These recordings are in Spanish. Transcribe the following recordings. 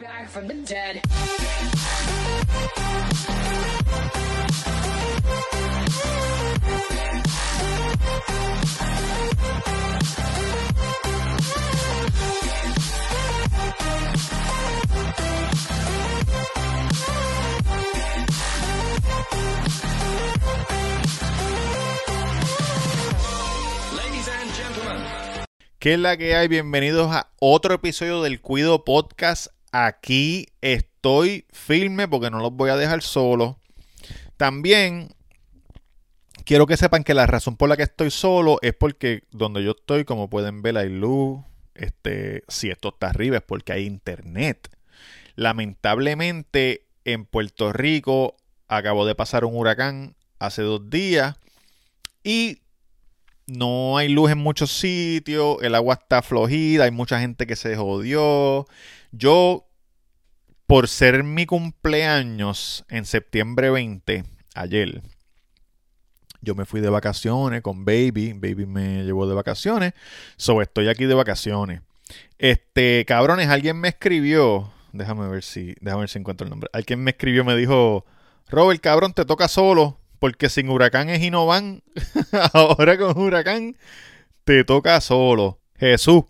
back from the dead. Ladies and gentlemen. ¿Qué es la que hay? Bienvenidos a otro episodio del Cuido Podcast. Aquí estoy firme porque no los voy a dejar solo. También quiero que sepan que la razón por la que estoy solo es porque donde yo estoy, como pueden ver, hay luz. Este, si esto está arriba es porque hay internet. Lamentablemente en Puerto Rico acabó de pasar un huracán hace dos días y no hay luz en muchos sitios, el agua está flojida, hay mucha gente que se jodió. Yo, por ser mi cumpleaños en septiembre 20, ayer, yo me fui de vacaciones con Baby, Baby me llevó de vacaciones, so estoy aquí de vacaciones. Este, cabrones, alguien me escribió, déjame ver si, déjame ver si encuentro el nombre. Alguien me escribió, me dijo, Robert, cabrón, te toca solo, porque sin huracán es Inovan. Ahora con huracán te toca solo. Jesús.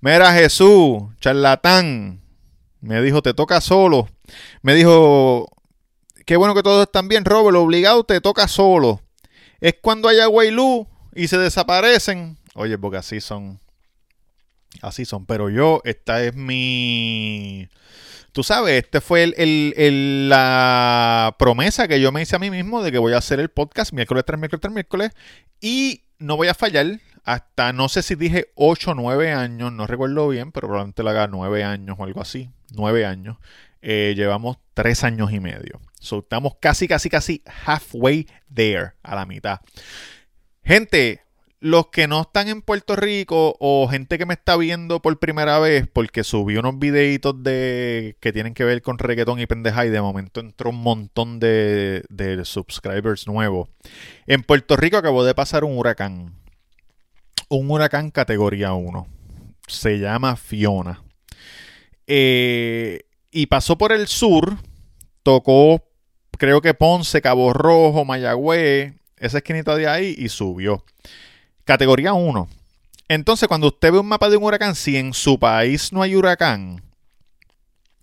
Mira, Jesús, charlatán. Me dijo, te toca solo. Me dijo, qué bueno que todos están bien, Robert. Obligado te toca solo. Es cuando hay agua y luz y se desaparecen. Oye, porque así son. Así son. Pero yo, esta es mi. Tú sabes, este fue el, el- el- la promesa que yo me hice a mí mismo de que voy a hacer el podcast miércoles tras miércoles miércoles y no voy a fallar hasta, no sé si dije 8 o 9 años, no recuerdo bien, pero probablemente lo haga 9 años o algo así, 9 años. Eh, llevamos 3 años y medio. So, estamos casi, casi, casi halfway there, a la mitad. Gente, los que no están en Puerto Rico o gente que me está viendo por primera vez porque subí unos videitos de que tienen que ver con reggaetón y pendeja y de momento entró un montón de, de subscribers nuevos. En Puerto Rico acabó de pasar un huracán. Un huracán categoría 1. Se llama Fiona. Eh, y pasó por el sur. Tocó, creo que Ponce, Cabo Rojo, Mayagüez, esa esquinita de ahí y subió. Categoría 1. Entonces, cuando usted ve un mapa de un huracán, si en su país no hay huracán,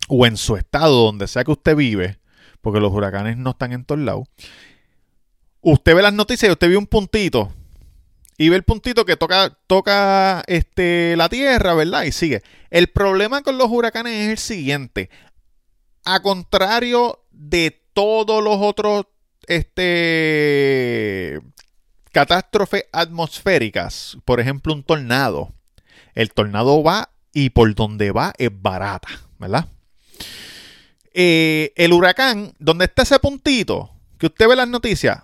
o en su estado, donde sea que usted vive, porque los huracanes no están en todos lados, usted ve las noticias y usted ve un puntito. Y ve el puntito que toca, toca este, la tierra, ¿verdad? Y sigue. El problema con los huracanes es el siguiente. A contrario de todos los otros este, catástrofes atmosféricas, por ejemplo, un tornado. El tornado va y por donde va es barata, ¿verdad? Eh, el huracán, donde está ese puntito, que usted ve las noticias,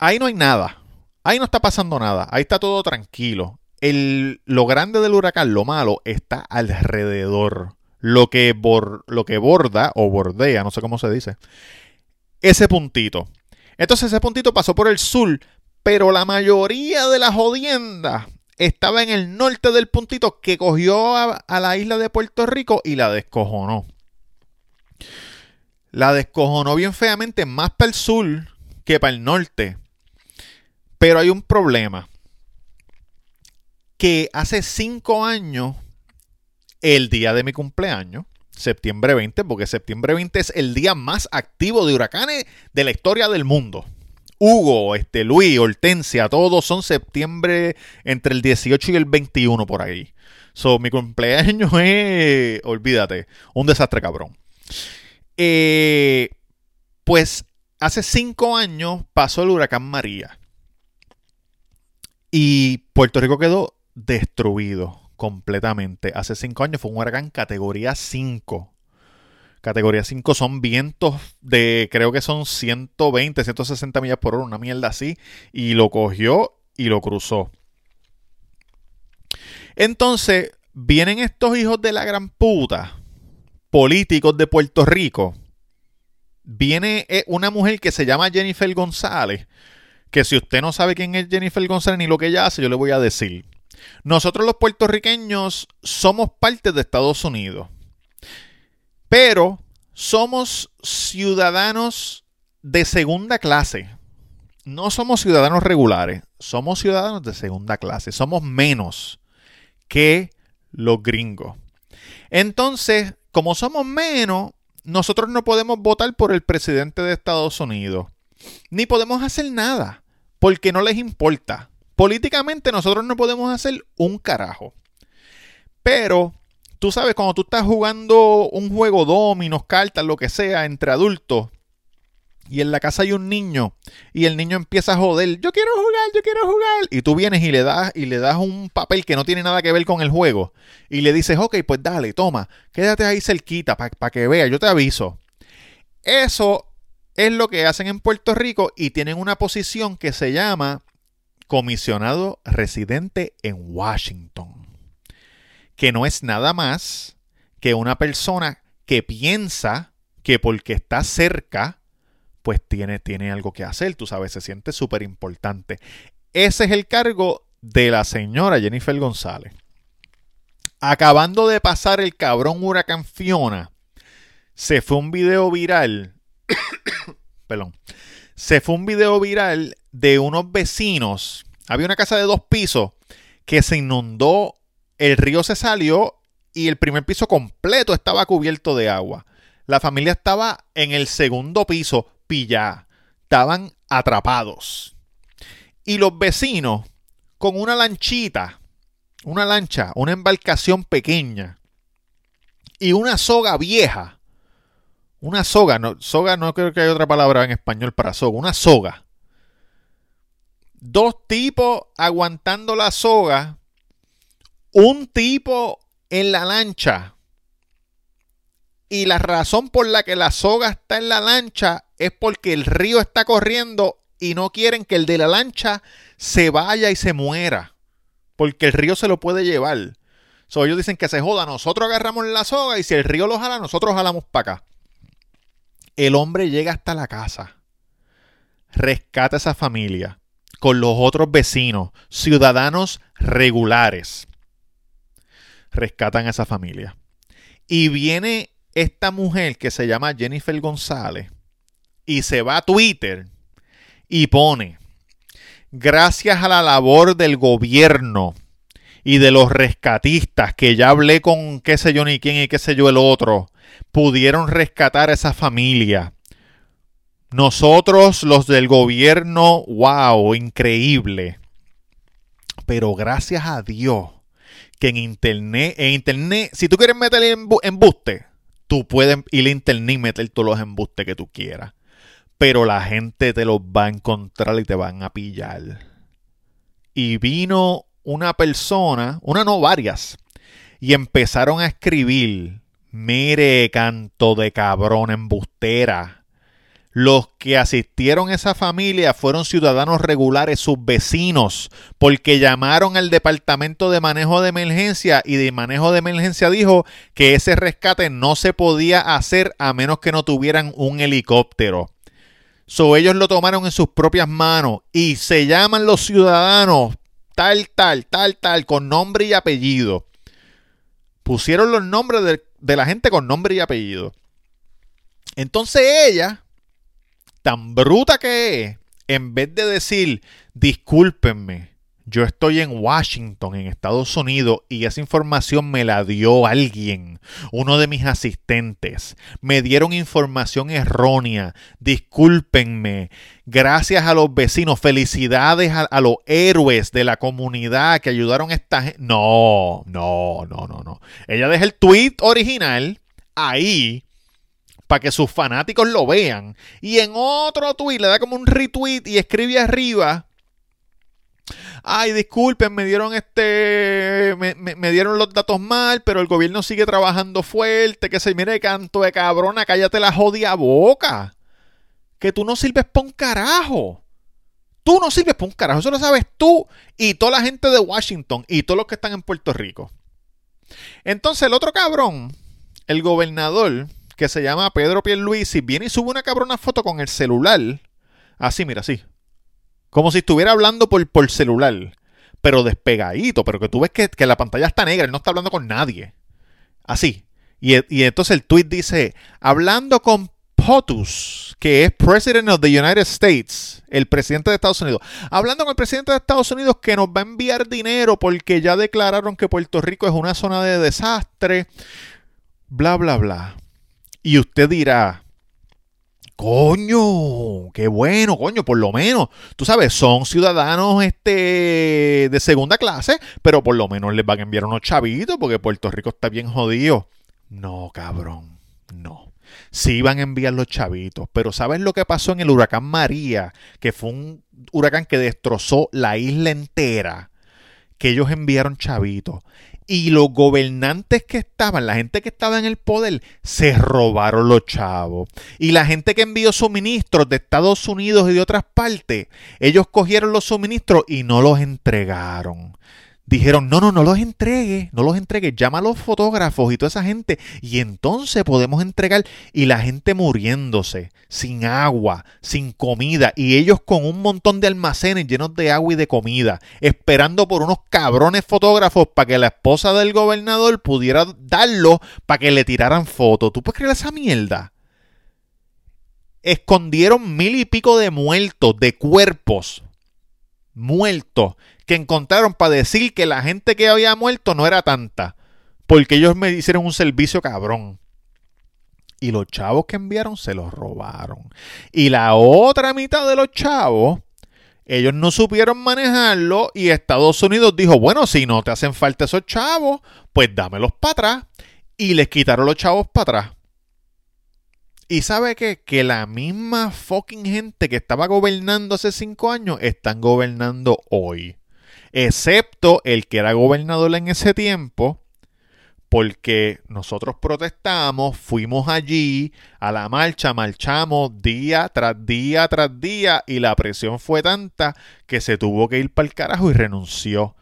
ahí no hay nada. Ahí no está pasando nada. Ahí está todo tranquilo. El, lo grande del huracán, lo malo, está alrededor. Lo que, bor- lo que borda o bordea, no sé cómo se dice, ese puntito. Entonces ese puntito pasó por el sur, pero la mayoría de las jodiendas estaba en el norte del puntito que cogió a, a la isla de Puerto Rico y la descojonó. La descojonó bien feamente más para el sur que para el norte. Pero hay un problema. Que hace cinco años, el día de mi cumpleaños, septiembre 20, porque septiembre 20 es el día más activo de huracanes de la historia del mundo. Hugo, este, Luis, Hortensia, todos son septiembre entre el 18 y el 21 por ahí. So, mi cumpleaños es, olvídate, un desastre cabrón. Eh, pues hace cinco años pasó el huracán María. Y Puerto Rico quedó destruido completamente. Hace cinco años fue un huracán categoría 5. Categoría 5 son vientos de, creo que son 120, 160 millas por hora, una mierda así. Y lo cogió y lo cruzó. Entonces, vienen estos hijos de la gran puta, políticos de Puerto Rico. Viene eh, una mujer que se llama Jennifer González. Que si usted no sabe quién es Jennifer González ni lo que ella hace, yo le voy a decir. Nosotros los puertorriqueños somos parte de Estados Unidos. Pero somos ciudadanos de segunda clase. No somos ciudadanos regulares, somos ciudadanos de segunda clase. Somos menos que los gringos. Entonces, como somos menos, nosotros no podemos votar por el presidente de Estados Unidos. Ni podemos hacer nada, porque no les importa. Políticamente nosotros no podemos hacer un carajo. Pero, tú sabes, cuando tú estás jugando un juego dominos, cartas, lo que sea, entre adultos, y en la casa hay un niño y el niño empieza a joder, yo quiero jugar, yo quiero jugar. Y tú vienes y le das y le das un papel que no tiene nada que ver con el juego y le dices, ok, pues dale, toma, quédate ahí cerquita para que vea, yo te aviso. Eso es lo que hacen en Puerto Rico y tienen una posición que se llama comisionado residente en Washington, que no es nada más que una persona que piensa que porque está cerca, pues tiene, tiene algo que hacer, tú sabes, se siente súper importante. Ese es el cargo de la señora Jennifer González. Acabando de pasar el cabrón huracán Fiona, se fue un video viral. perdón. Se fue un video viral de unos vecinos. Había una casa de dos pisos que se inundó, el río se salió y el primer piso completo estaba cubierto de agua. La familia estaba en el segundo piso, pillá. Estaban atrapados. Y los vecinos, con una lanchita, una lancha, una embarcación pequeña y una soga vieja. Una soga, no, soga no creo que haya otra palabra en español para soga, una soga. Dos tipos aguantando la soga, un tipo en la lancha. Y la razón por la que la soga está en la lancha es porque el río está corriendo y no quieren que el de la lancha se vaya y se muera porque el río se lo puede llevar. So, ellos dicen que se joda, nosotros agarramos la soga y si el río lo jala, nosotros jalamos para acá. El hombre llega hasta la casa, rescata a esa familia con los otros vecinos, ciudadanos regulares. Rescatan a esa familia. Y viene esta mujer que se llama Jennifer González y se va a Twitter y pone, gracias a la labor del gobierno y de los rescatistas, que ya hablé con qué sé yo ni quién y qué sé yo el otro, pudieron rescatar a esa familia. Nosotros, los del gobierno, wow, increíble. Pero gracias a Dios que en internet, en internet, si tú quieres meter embuste, tú puedes ir a internet y meter todos los embustes que tú quieras pero la gente te los va a encontrar y te van a pillar. Y vino una persona, una no varias, y empezaron a escribir, mire canto de cabrón embustera. Los que asistieron a esa familia fueron ciudadanos regulares, sus vecinos, porque llamaron al departamento de manejo de emergencia y de manejo de emergencia dijo que ese rescate no se podía hacer a menos que no tuvieran un helicóptero. So ellos lo tomaron en sus propias manos y se llaman los ciudadanos tal, tal, tal, tal, con nombre y apellido. Pusieron los nombres de, de la gente con nombre y apellido. Entonces ella, tan bruta que es, en vez de decir, discúlpenme, yo estoy en Washington, en Estados Unidos, y esa información me la dio alguien, uno de mis asistentes. Me dieron información errónea. Discúlpenme. Gracias a los vecinos. Felicidades a, los héroes de la comunidad que ayudaron a esta gente. No, no, no, no, no. Ella deja el tweet original ahí para que sus fanáticos lo vean. Y en otro tweet le da como un retweet y escribe arriba ay, disculpen, me dieron este, me, dieron los datos mal, pero el gobierno sigue trabajando fuerte, que se mire canto de cabrona, cállate la jodia boca. Que tú no sirves para un carajo. Tú no sirves para un carajo, eso lo sabes tú y toda la gente de Washington y todos los que están en Puerto Rico. Entonces el otro cabrón, el gobernador, que se llama Pedro Pierluisi, viene y sube una cabrona foto con el celular. Así, mira, así. Como si estuviera hablando por, por celular, pero despegadito, pero que tú ves que, la pantalla está negra, él no está hablando con nadie. Así. Y, y entonces el tweet dice, hablando con POTUS, que es President of the United States, el presidente de Estados Unidos, hablando con el presidente de Estados Unidos que nos va a enviar dinero porque ya declararon que Puerto Rico es una zona de desastre, bla, bla, bla. Y usted dirá, Coño, qué bueno, coño, por lo menos, tú sabes, son ciudadanos este de segunda clase, pero por lo menos les van a enviar unos chavitos porque Puerto Rico está bien jodido. No, cabrón, no. Sí van a enviar los chavitos, pero ¿sabes lo que pasó en el huracán María? Que fue un huracán que destrozó la isla entera. Que ellos enviaron chavitos. Y los gobernantes que estaban, la gente que estaba en el poder, se robaron los chavos. Y la gente que envió suministros de Estados Unidos y de otras partes, ellos cogieron los suministros y no los entregaron dijeron, no, no, no los entregue, no los entregue, llama a los fotógrafos y toda esa gente y entonces podemos entregar y la gente muriéndose, sin agua, sin comida y ellos con un montón de almacenes llenos de agua y de comida, esperando por unos cabrones fotógrafos para que la esposa del gobernador pudiera darlo para que le tiraran fotos. ¿Tú puedes creer esa mierda? Escondieron mil y pico de muertos, de cuerpos muertos que encontraron para decir que la gente que había muerto no era tanta. Porque ellos me hicieron un servicio cabrón. Y los chavos que enviaron se los robaron. Y la otra mitad de los chavos, ellos no supieron manejarlo. Y Estados Unidos dijo: Bueno, si no te hacen falta esos chavos, pues dámelos para atrás. Y les quitaron los chavos para atrás. Y sabe qué? que la misma fucking gente que estaba gobernando hace cinco años están gobernando hoy excepto el que era gobernador en ese tiempo, porque nosotros protestamos, fuimos allí a la marcha, marchamos día tras día tras día y la presión fue tanta que se tuvo que ir para el carajo y renunció.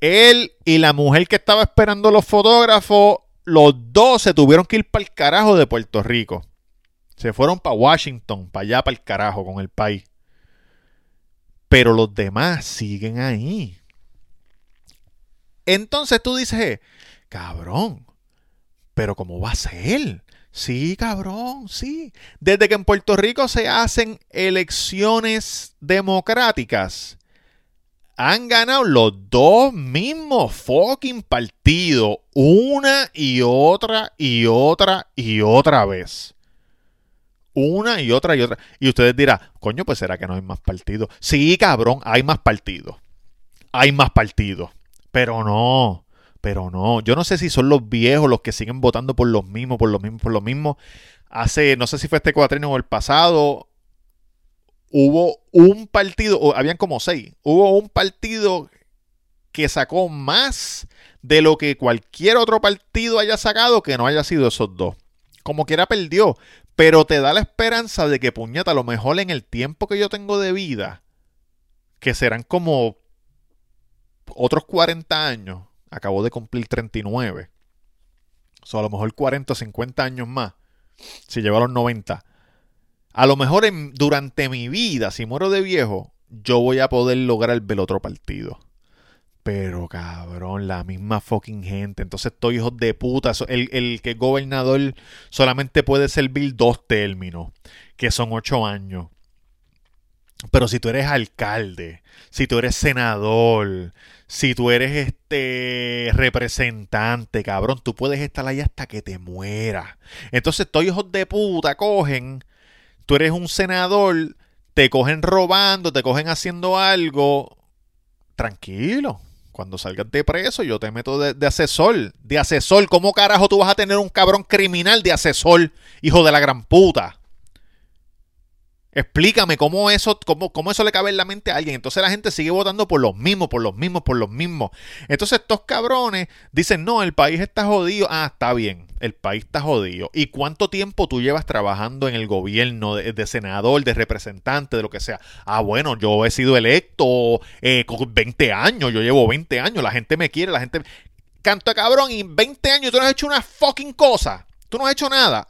Él y la mujer que estaba esperando los fotógrafos, los dos se tuvieron que ir para el carajo de Puerto Rico. Se fueron para Washington, para allá, para el carajo con el país. Pero los demás siguen ahí. Entonces tú dices, eh, cabrón, pero ¿cómo va a ser? Sí, cabrón, sí. Desde que en Puerto Rico se hacen elecciones democráticas, han ganado los dos mismos fucking partidos, una y otra y otra y otra vez. Una y otra y otra. Y ustedes dirán, coño, pues será que no hay más partidos. Sí, cabrón, hay más partidos. Hay más partidos. Pero no, pero no. Yo no sé si son los viejos los que siguen votando por los mismos, por los mismos, por los mismos. Hace, no sé si fue este cuatrienio o el pasado, hubo un partido, o habían como seis, hubo un partido que sacó más de lo que cualquier otro partido haya sacado que no haya sido esos dos. Como quiera perdió, pero te da la esperanza de que puñeta, a lo mejor en el tiempo que yo tengo de vida, que serán como otros 40 años, acabó de cumplir 39. O sea, a lo mejor 40 o 50 años más, si llevo a los 90. A lo mejor durante mi vida, si muero de viejo, yo voy a poder lograr ver otro partido. Pero cabrón, la misma fucking gente. Entonces estoy hijos de puta. El, el que es gobernador solamente puede servir dos términos, que son ocho años. Pero si tú eres alcalde, si tú eres senador, si tú eres este representante, cabrón, tú puedes estar ahí hasta que te mueras. Entonces, todos hijos de puta cogen, tú eres un senador, te cogen robando, te cogen haciendo algo. Tranquilo. Cuando salgas de preso, yo te meto de, de, asesor. De asesor. ¿Cómo carajo tú vas a tener un cabrón criminal de asesor, hijo de la gran puta? Explícame cómo eso, cómo, cómo eso le cabe en la mente a alguien. Entonces la gente sigue votando por los mismos, por los mismos, por los mismos. Entonces estos cabrones dicen, no, el país está jodido. Ah, está bien, el país está jodido. ¿Y cuánto tiempo tú llevas trabajando en el gobierno, de, senador, de representante, de lo que sea? Ah, bueno, yo he sido electo eh, con 20 años, yo llevo 20 años, la gente me quiere, la gente... Canto cabrón, y 20 años tú no has hecho una fucking cosa. Tú no has hecho nada.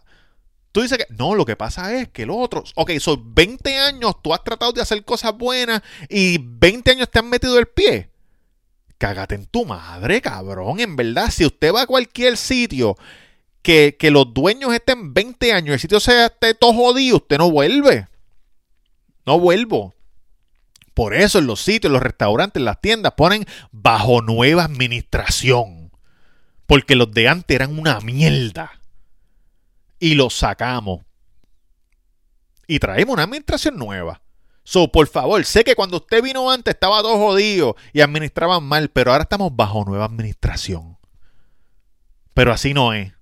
Tú dices que no, lo que pasa es que los otros, ok, son 20 años, tú has tratado de hacer cosas buenas y 20 años te han metido el pie. Cágate en tu madre, cabrón. En verdad, si usted va a cualquier sitio que, que los dueños estén 20 años el sitio sea esté todo jodido, usted no vuelve. No vuelvo. Por eso en los sitios, los restaurantes, las tiendas ponen bajo nueva administración. Porque los de antes eran una mierda. Y los sacamos. Y traemos una administración nueva. So, por favor, sé que cuando usted vino antes estaba todo jodido y administraban mal, pero ahora estamos bajo nueva administración. Pero así no es.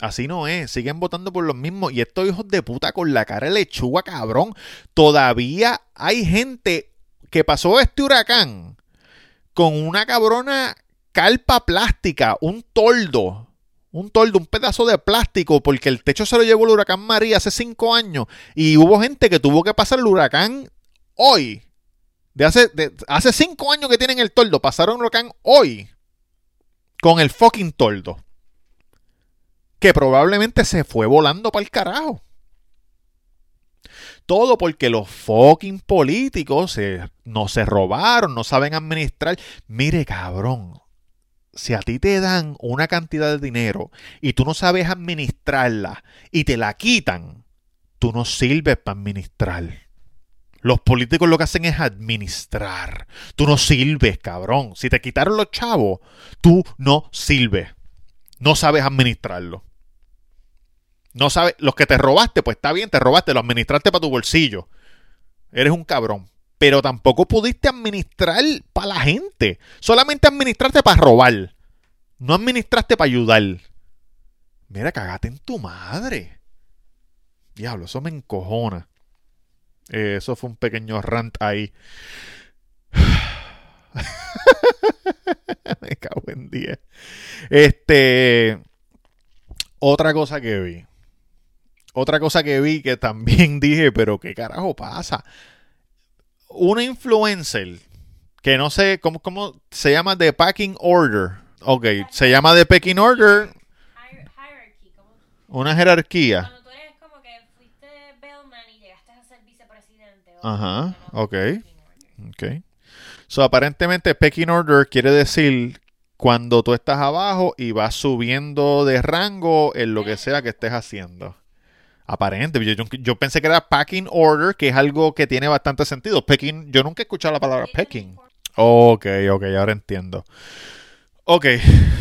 Así no es, siguen votando por los mismos. Y estos hijos de puta con la cara de lechuga, cabrón. Todavía hay gente que pasó este huracán con una cabrona calpa plástica, un toldo. Un toldo, un pedazo de plástico, porque el techo se lo llevó el huracán María hace cinco años. Y hubo gente que tuvo que pasar el huracán hoy. De hace, de, hace cinco años que tienen el toldo. Pasaron el huracán hoy. Con el fucking toldo que probablemente se fue volando para el carajo. Todo porque los fucking políticos no se robaron, no saben administrar. Mire, cabrón, si a ti te dan una cantidad de dinero y tú no sabes administrarla y te la quitan, tú no sirves para administrar. Los políticos lo que hacen es administrar. Tú no sirves, cabrón. Si te quitaron los chavos, tú no sirves. No sabes administrarlo. No sabes, los que te robaste, pues está bien, te robaste, lo administraste para tu bolsillo. Eres un cabrón. Pero tampoco pudiste administrar para la gente. Solamente administraste para robar. No administraste para ayudar. Mira, cagate en tu madre. Diablo, eso me encojona. eso fue un pequeño rant ahí. me cago en 10. Este. Otra cosa que vi. Otra cosa que vi que también dije, pero ¿qué carajo pasa? Una influencer que no sé cómo, cómo se llama The Packing Order. Ok, se llama The Packing Order. Una jerarquía. Cuando tú eres como que fuiste bellman y llegaste a ser vicepresidente. Ajá, ok. Ok. So, aparentemente, Pecking Order quiere decir cuando tú estás abajo y vas subiendo de rango en lo que sea que estés haciendo. Aparente. Yo, pensé que era packing order, que es algo que tiene bastante sentido. Packing, yo nunca he escuchado la palabra packing. Ok, ok, ahora entiendo. Ok,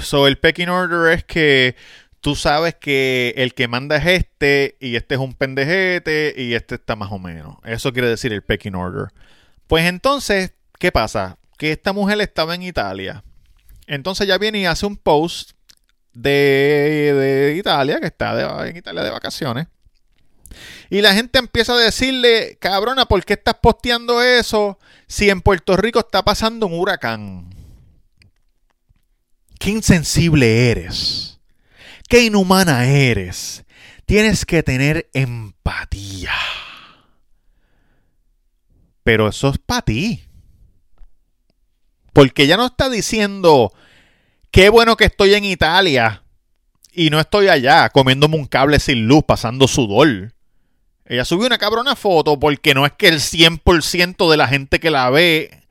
so el packing order es que tú sabes que el que manda es este y este es un pendejete y este está más o menos. Eso quiere decir el packing order. Pues entonces, ¿qué pasa? Que esta mujer estaba en Italia. Entonces ya viene y hace un post de, de Italia, que está en Italia de vacaciones. Y la gente empieza a decirle, cabrona, ¿por qué estás posteando eso si en Puerto Rico está pasando un huracán? Qué insensible eres. Qué inhumana eres. Tienes que tener empatía. Pero eso es para ti. Porque ella no está diciendo, qué bueno que estoy en Italia y no estoy allá comiéndome un cable sin luz, pasando sudor. Ella subió una cabrona foto porque no es que el 100% de la gente que la ve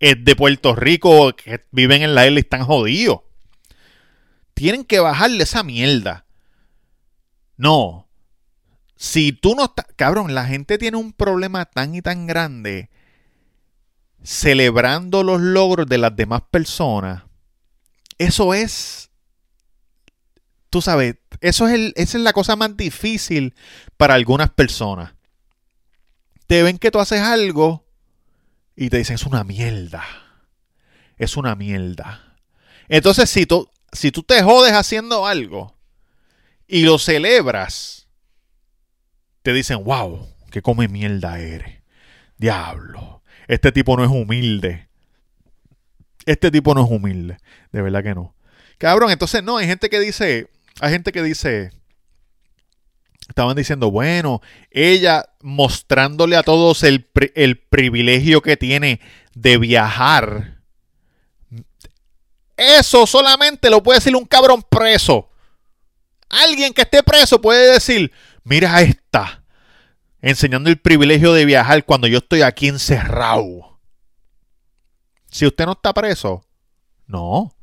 es de Puerto Rico, que viven en la isla y están jodidos. Tienen que bajarle esa mierda. No. Si tú no estás... Cabrón, la gente tiene un problema tan y tan grande celebrando los logros de las demás personas. Eso es... Tú sabes, eso es el, esa es la cosa más difícil para algunas personas. Te ven que tú haces algo y te dicen, es una mierda. Es una mierda. Entonces, si tú, si tú te jodes haciendo algo y lo celebras, te dicen, wow, que come mierda eres. Diablo, este tipo no es humilde. Este tipo no es humilde. De verdad que no. Cabrón, entonces no, hay gente que dice, hay gente que dice, estaban diciendo, bueno, ella mostrándole a todos el, el privilegio que tiene de viajar. Eso solamente lo puede decir un cabrón preso. Alguien que esté preso puede decir, mira esta, enseñando el privilegio de viajar cuando yo estoy aquí encerrado. Si usted no está preso, no.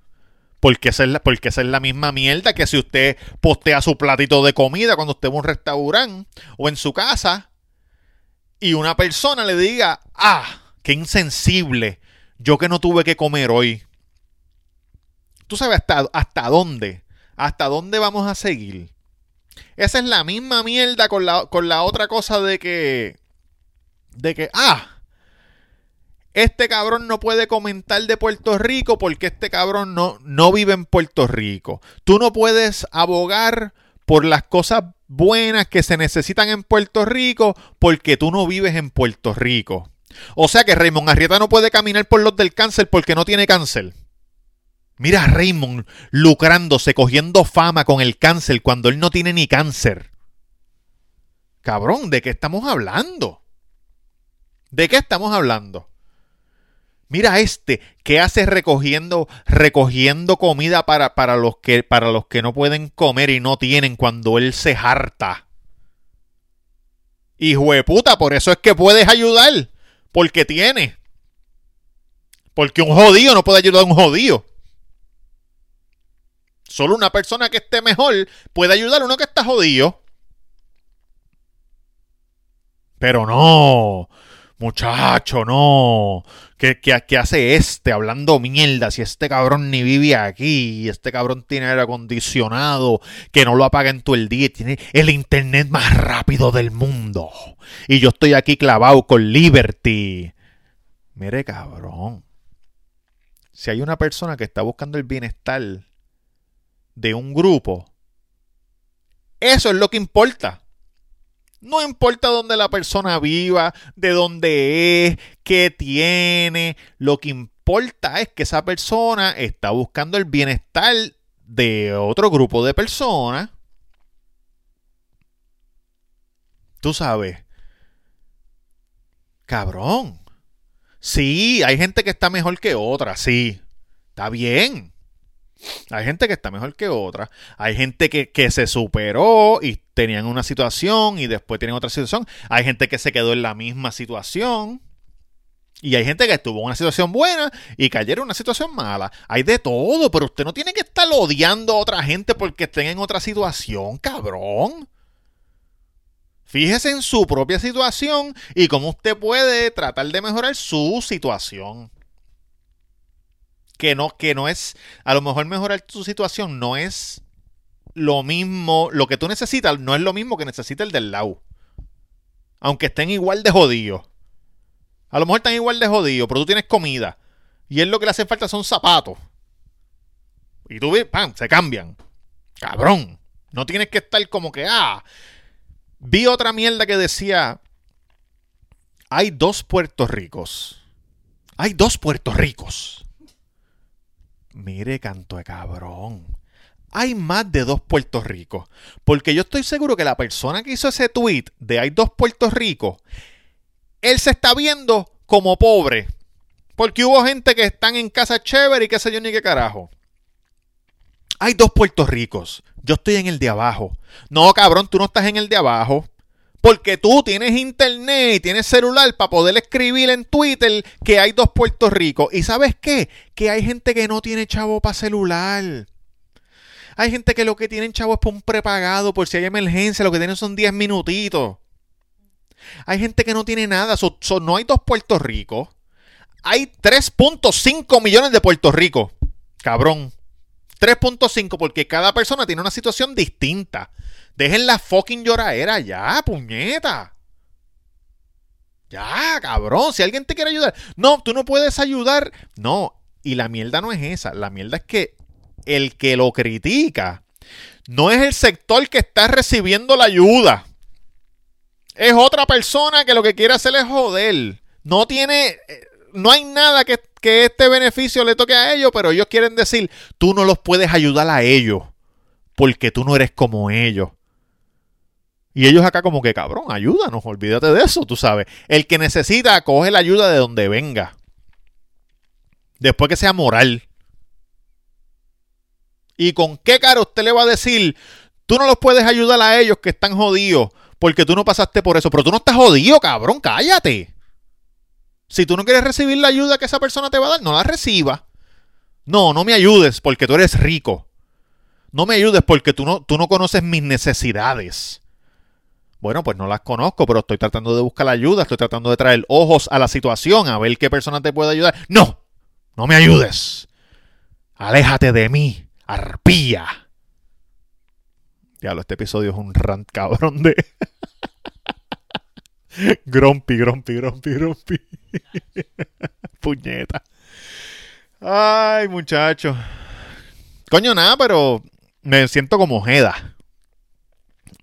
Porque esa, es la, porque esa es la misma mierda que si usted postea su platito de comida cuando usted va a un restaurante o en su casa y una persona le diga, ah, qué insensible, yo que no tuve que comer hoy. Tú sabes hasta, hasta dónde, hasta dónde vamos a seguir. Esa es la misma mierda con la, con la otra cosa de que, de que, ah, este cabrón no puede comentar de Puerto Rico porque este cabrón no, no vive en Puerto Rico. Tú no puedes abogar por las cosas buenas que se necesitan en Puerto Rico porque tú no vives en Puerto Rico. O sea que Raymond Arrieta no puede caminar por los del cáncer porque no tiene cáncer. Mira a Raymond lucrándose, cogiendo fama con el cáncer cuando él no tiene ni cáncer. Cabrón, ¿de qué estamos hablando? ¿De qué estamos hablando? Mira este, ¿qué hace recogiendo, recogiendo comida para, para, los que, para los que no pueden comer y no tienen cuando él se harta? Hijo de puta, por eso es que puedes ayudar. Porque tiene. Porque un jodido no puede ayudar a un jodido. Solo una persona que esté mejor puede ayudar a uno que está jodido. Pero no. Muchacho, no. ¿Qué, qué, hace este hablando mierda? Si este cabrón ni vive aquí, y este cabrón tiene aire acondicionado, que no lo apaga en todo el día, tiene el internet más rápido del mundo. Y yo estoy aquí clavado con Liberty. Mire, cabrón. Si hay una persona que está buscando el bienestar de un grupo, eso es lo que importa. No importa dónde la persona viva, de dónde es, qué tiene. Lo que importa es que esa persona está buscando el bienestar de otro grupo de personas. Tú sabes. Cabrón. Sí, hay gente que está mejor que otra, sí. Está bien. Hay gente que está mejor que otra. Hay gente que, que, se superó y tenían una situación y después tienen otra situación. Hay gente que se quedó en la misma situación. Y hay gente que estuvo en una situación buena y cayeron en una situación mala. Hay de todo, pero usted no tiene que estar odiando a otra gente porque estén en otra situación, cabrón. Fíjese en su propia situación y cómo usted puede tratar de mejorar su situación que no, que no es, a lo mejor mejorar tu situación no es lo mismo, lo que tú necesitas no es lo mismo que necesita el del lado. Aunque estén igual de jodidos. A lo mejor están igual de jodidos, pero tú tienes comida. Y él lo que le hace falta son zapatos. Y tú ves, ¡pam! Se cambian. Cabrón. No tienes que estar como que, ah. Vi otra mierda que decía, hay dos Puerto Ricos. Hay dos Puerto Ricos. Mire, canto de cabrón. Hay más de dos Puerto Ricos. Porque yo estoy seguro que la persona que hizo ese tweet de hay dos Puerto Ricos, él se está viendo como pobre. Porque hubo gente que están en casa chévere y qué sé yo ni qué carajo. Hay dos Puerto Ricos. Yo estoy en el de abajo. No, cabrón, tú no estás en el de abajo. Porque tú tienes internet y tienes celular para poder escribir en Twitter que hay dos Puerto Ricos. ¿Y sabes qué? Que hay gente que no tiene chavo para celular. Hay gente que lo que tienen chavo es para un prepagado por si hay emergencia. Lo que tienen son 10 minutitos. Hay gente que no tiene nada. no hay dos Puerto Ricos. Hay 3.5 millones de Puerto Rico. Cabrón. 3.5 porque cada persona tiene una situación distinta. Dejen la fucking lloradera ya, puñeta. Ya, cabrón, si alguien te quiere ayudar. No, tú no puedes ayudar. No, y la mierda no es esa. La mierda es que el que lo critica no es el sector que está recibiendo la ayuda. Es otra persona que lo que quiere hacer es joder. No tiene. Eh, no hay nada que, que este beneficio le toque a ellos, pero ellos quieren decir: tú no los puedes ayudar a ellos. Porque tú no eres como ellos. Y ellos acá como que, cabrón, ayúdanos, olvídate de eso, tú sabes. El que necesita, coge la ayuda de donde venga. Después que sea moral. ¿Y con qué cara usted le va a decir, tú no los puedes ayudar a ellos que están jodidos porque tú no pasaste por eso? Pero tú no estás jodido, cabrón, cállate. Si tú no quieres recibir la ayuda que esa persona te va a dar, no la reciba. No, no me ayudes porque tú eres rico. No me ayudes porque tú no, tú no conoces mis necesidades. Bueno, pues no las conozco, pero estoy tratando de buscar la ayuda, estoy tratando de traer ojos a la situación, a ver qué persona te puede ayudar. No, no me ayudes. Aléjate de mí, arpía. Diablo, este episodio es un rant cabrón de... grumpy, grumpy, grumpy, grumpy. Puñeta. Ay, muchacho. Coño, nada, pero me siento como Ojeda.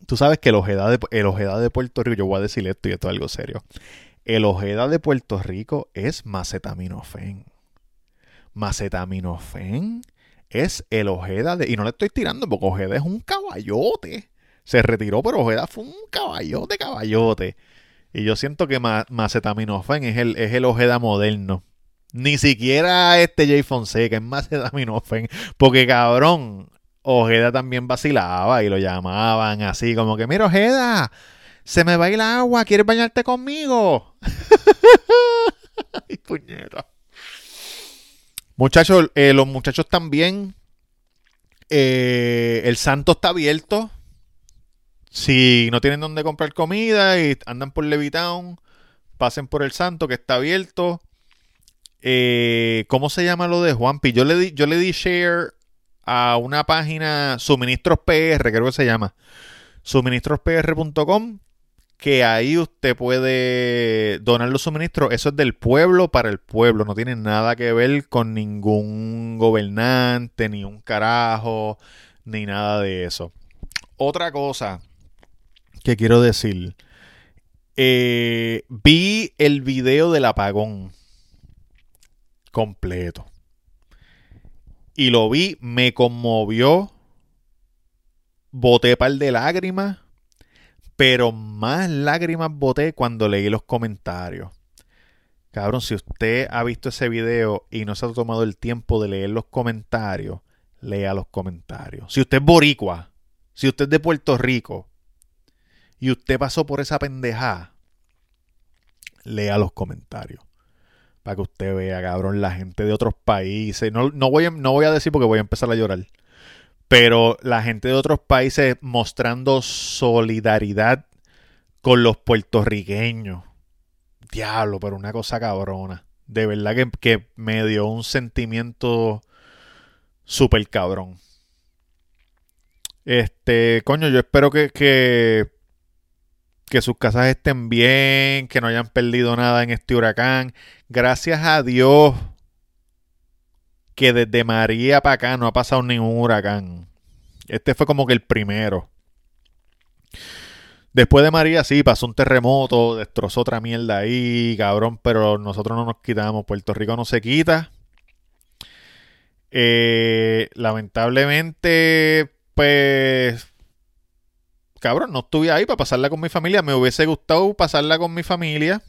Tú sabes que el Ojeda, de, el Ojeda de Puerto Rico, yo voy a decir esto y esto es algo serio. El Ojeda de Puerto Rico es macetaminofen. Macetaminofen es el Ojeda de... Y no le estoy tirando porque Ojeda es un caballote. Se retiró, pero Ojeda fue un caballote, caballote. Y yo siento que macetaminofen es el, es el Ojeda moderno. Ni siquiera este Jay Fonseca es macetaminofen. Porque cabrón, Ojeda también vacilaba y lo llamaban así como que, mira Ojeda, se me va el agua, ¿quieres bañarte conmigo? Ay, puñeta. Muchachos, eh, los muchachos también. Eh, el santo está abierto. Si no tienen dónde comprar comida y andan por Levitown, pasen por el santo que está abierto. Eh, ¿Cómo se llama lo de Juanpi? Yo le di, yo le di share a una página Suministros PR, creo que se llama. Suministrospr.com que ahí usted puede donar los suministros. Eso es del pueblo para el pueblo. No tiene nada que ver con ningún gobernante, ni un carajo, ni nada de eso. Otra cosa que quiero decir. Eh, vi el video del apagón completo. Y lo vi, me conmovió. Boté par de lágrimas pero más lágrimas boté cuando leí los comentarios. Cabrón, si usted ha visto ese video y no se ha tomado el tiempo de leer los comentarios, lea los comentarios. Si usted es boricua, si usted es de Puerto Rico y usted pasó por esa pendeja, lea los comentarios. Para que usted vea, cabrón, la gente de otros países. No, no, voy, a, no voy a decir porque voy a empezar a llorar pero la gente de otros países mostrando solidaridad con los puertorriqueños. Diablo, pero una cosa cabrona. De verdad que, me dio un sentimiento súper cabrón. Este, coño, yo espero que, que, que sus casas estén bien, que no hayan perdido nada en este huracán. Gracias a Dios que desde María para acá no ha pasado ningún huracán. Este fue como que el primero. Después de María, sí, pasó un terremoto, destrozó otra mierda ahí, cabrón, pero nosotros no nos quitamos. Puerto Rico no se quita. Eh, lamentablemente, pues, cabrón, no estuve ahí para pasarla con mi familia. Me hubiese gustado pasarla con mi familia.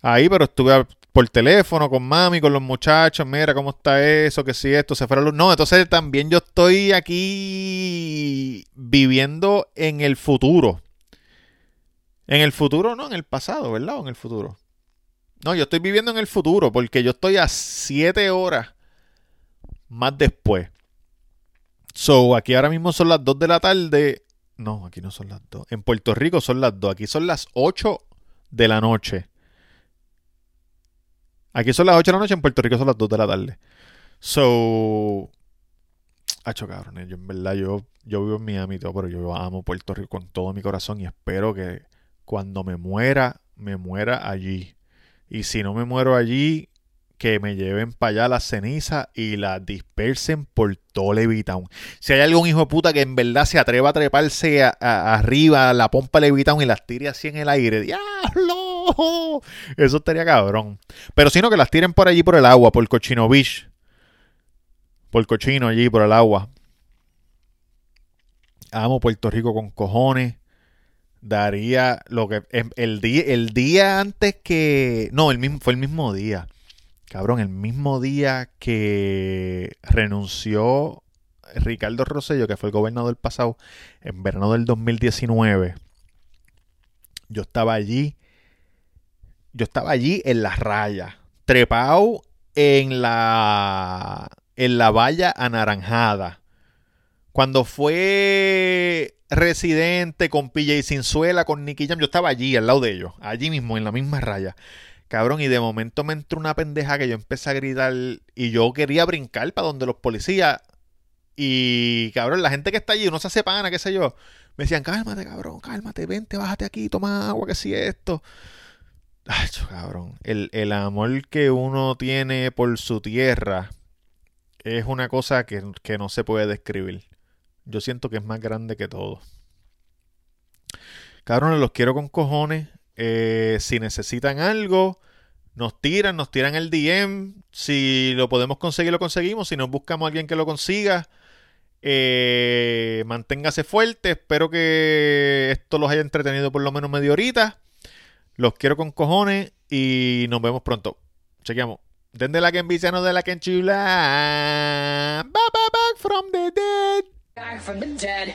Ahí, pero estuve por teléfono con mami, con los muchachos, mira cómo está eso, que si esto, se fuera luz. No, entonces también yo estoy aquí viviendo en el futuro. En el futuro, no, en el pasado, ¿verdad? O en el futuro. No, yo estoy viviendo en el futuro porque yo estoy a siete horas más después. So, aquí ahora mismo son las 2 de la tarde. No, aquí no son las 2. En Puerto Rico son las 2. Aquí son las 8 de la noche. Aquí son las 8 de la noche, en Puerto Rico son las 2 de la tarde. So. Hacho, cabrón. Yo, en verdad, yo, yo vivo en Miami, todo, pero yo amo Puerto Rico con todo mi corazón y espero que cuando me muera, me muera allí. Y si no me muero allí, que me lleven para allá las cenizas y las dispersen por todo Levitown. Si hay algún hijo de puta que en verdad se atreva a treparse arriba a la pompa Levitown y las tire así en el aire, ¡diablo! Eso estaría cabrón. Pero sino que las tiren por allí por el agua, por Cochino Beach. Por Cochino allí, por el agua. Amo Puerto Rico con cojones. Daría lo que. El día, el día antes que. No, el mismo, fue el mismo día Cabrón, el mismo día que renunció Ricardo Rosello, que fue el gobernador pasado, en verano del 2019, yo estaba allí, yo estaba allí en las rayas, trepado en la, en la valla anaranjada. Cuando fue residente con PJ Sinzuela, con Nicky Jam, yo estaba allí, al lado de ellos, allí mismo, en la misma raya. Cabrón, y de momento me entró una pendeja que yo empecé a gritar y yo quería brincar para donde los policías. Y cabrón, la gente que está allí, uno se hace pana, qué sé yo. Me decían, cálmate, cabrón, cálmate, vente, bájate aquí, toma agua, que si esto. Ay, cabrón. El, el amor que uno tiene por su tierra es una cosa que, que no se puede describir. Yo siento que es más grande que todo. Cabrón, los quiero con cojones. Eh, si necesitan algo, nos tiran, nos tiran el DM. Si lo podemos conseguir, lo conseguimos. Si nos buscamos a alguien que lo consiga, eh, manténgase fuerte. Espero que esto los haya entretenido por lo menos media horita. Los quiero con cojones y nos vemos pronto. Chequeamos. Desde la que enviciano de la que enchula. Back from the dead. Back from the dead.